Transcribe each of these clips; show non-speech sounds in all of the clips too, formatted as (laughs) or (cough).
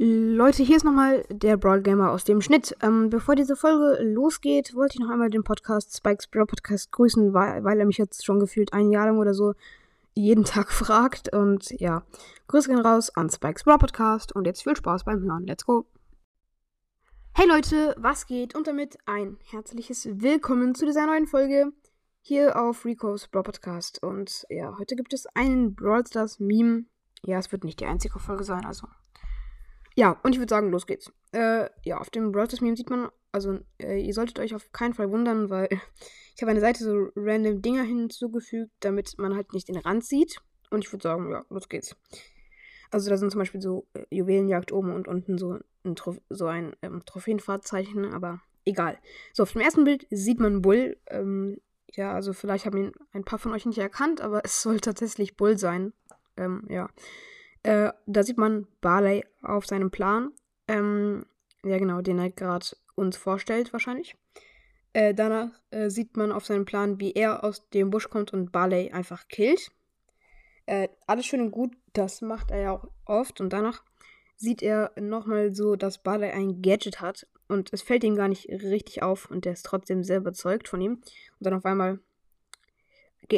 Leute, hier ist nochmal der Brawl Gamer aus dem Schnitt. Ähm, bevor diese Folge losgeht, wollte ich noch einmal den Podcast Spikes Brawl Podcast grüßen, weil, weil er mich jetzt schon gefühlt ein Jahr lang oder so jeden (laughs) Tag fragt. Und ja, Grüße gehen raus an Spikes Brawl Podcast und jetzt viel Spaß beim Hören. Let's go! Hey Leute, was geht? Und damit ein herzliches Willkommen zu dieser neuen Folge hier auf Rico's Brawl Podcast. Und ja, heute gibt es einen Brawl Stars Meme. Ja, es wird nicht die einzige Folge sein, also ja, und ich würde sagen, los geht's. Äh, ja, auf dem Brawl Meme sieht man, also äh, ihr solltet euch auf keinen Fall wundern, weil (laughs) ich habe eine Seite so random Dinger hinzugefügt, damit man halt nicht den Rand sieht. Und ich würde sagen, ja, los geht's. Also da sind zum Beispiel so äh, Juwelenjagd oben und unten so ein, Trof so ein ähm, Trophäenfahrzeichen, aber egal. So, auf dem ersten Bild sieht man Bull. Ähm, ja, also vielleicht haben ihn ein paar von euch nicht erkannt, aber (laughs) es soll tatsächlich Bull sein. Ähm, ja. Äh, da sieht man Barley auf seinem Plan. Ähm, ja, genau, den er gerade uns vorstellt, wahrscheinlich. Äh, danach äh, sieht man auf seinem Plan, wie er aus dem Busch kommt und Barley einfach killt. Äh, alles schön und gut, das macht er ja auch oft. Und danach sieht er nochmal so, dass Barley ein Gadget hat. Und es fällt ihm gar nicht richtig auf und er ist trotzdem sehr überzeugt von ihm. Und dann auf einmal,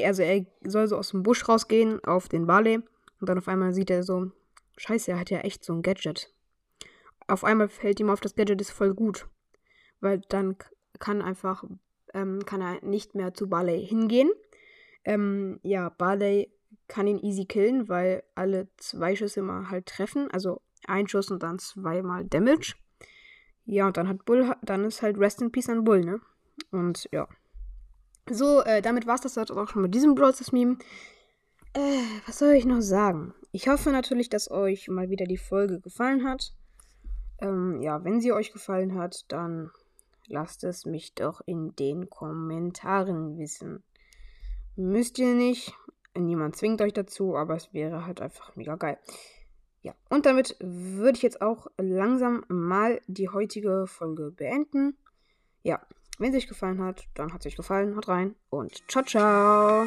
also er soll so aus dem Busch rausgehen auf den Barley. Und dann auf einmal sieht er so, scheiße, er hat ja echt so ein Gadget. Auf einmal fällt ihm auf, das Gadget ist voll gut. Weil dann kann einfach, ähm, kann er nicht mehr zu Barley hingehen. Ähm, ja, Barley kann ihn easy killen, weil alle zwei Schüsse immer halt treffen. Also ein Schuss und dann zweimal Damage. Ja, und dann hat Bull, dann ist halt Rest in Peace an Bull, ne? Und ja. So, äh, damit war es das auch schon mit diesem Brawl Meme. Äh, was soll ich noch sagen? Ich hoffe natürlich, dass euch mal wieder die Folge gefallen hat. Ähm, ja, wenn sie euch gefallen hat, dann lasst es mich doch in den Kommentaren wissen. Müsst ihr nicht. Niemand zwingt euch dazu, aber es wäre halt einfach mega geil. Ja, und damit würde ich jetzt auch langsam mal die heutige Folge beenden. Ja, wenn sie euch gefallen hat, dann hat es euch gefallen. Haut rein und ciao, ciao.